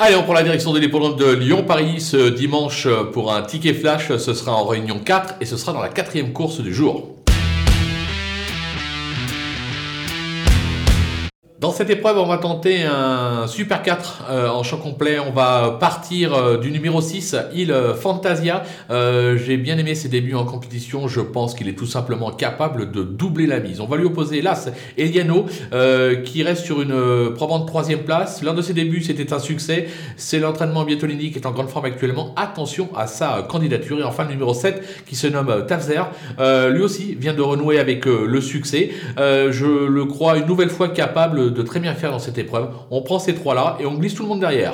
Allez, on prend la direction de l'hippodrome de Lyon-Paris ce dimanche pour un ticket flash. Ce sera en réunion 4 et ce sera dans la quatrième course du jour. Dans cette épreuve, on va tenter un Super 4 euh, en champ complet. On va partir euh, du numéro 6, Il Fantasia. Euh, j'ai bien aimé ses débuts en compétition. Je pense qu'il est tout simplement capable de doubler la mise. On va lui opposer l'As Eliano, qui reste sur une probante troisième place. L'un de ses débuts, c'était un succès. C'est l'entraînement biathlonique qui est en grande forme actuellement. Attention à sa candidature. Et enfin, le numéro 7, qui se nomme Tafzer. lui aussi vient de renouer avec le succès. je le crois une nouvelle fois capable de très bien faire dans cette épreuve. On prend ces trois-là et on glisse tout le monde derrière.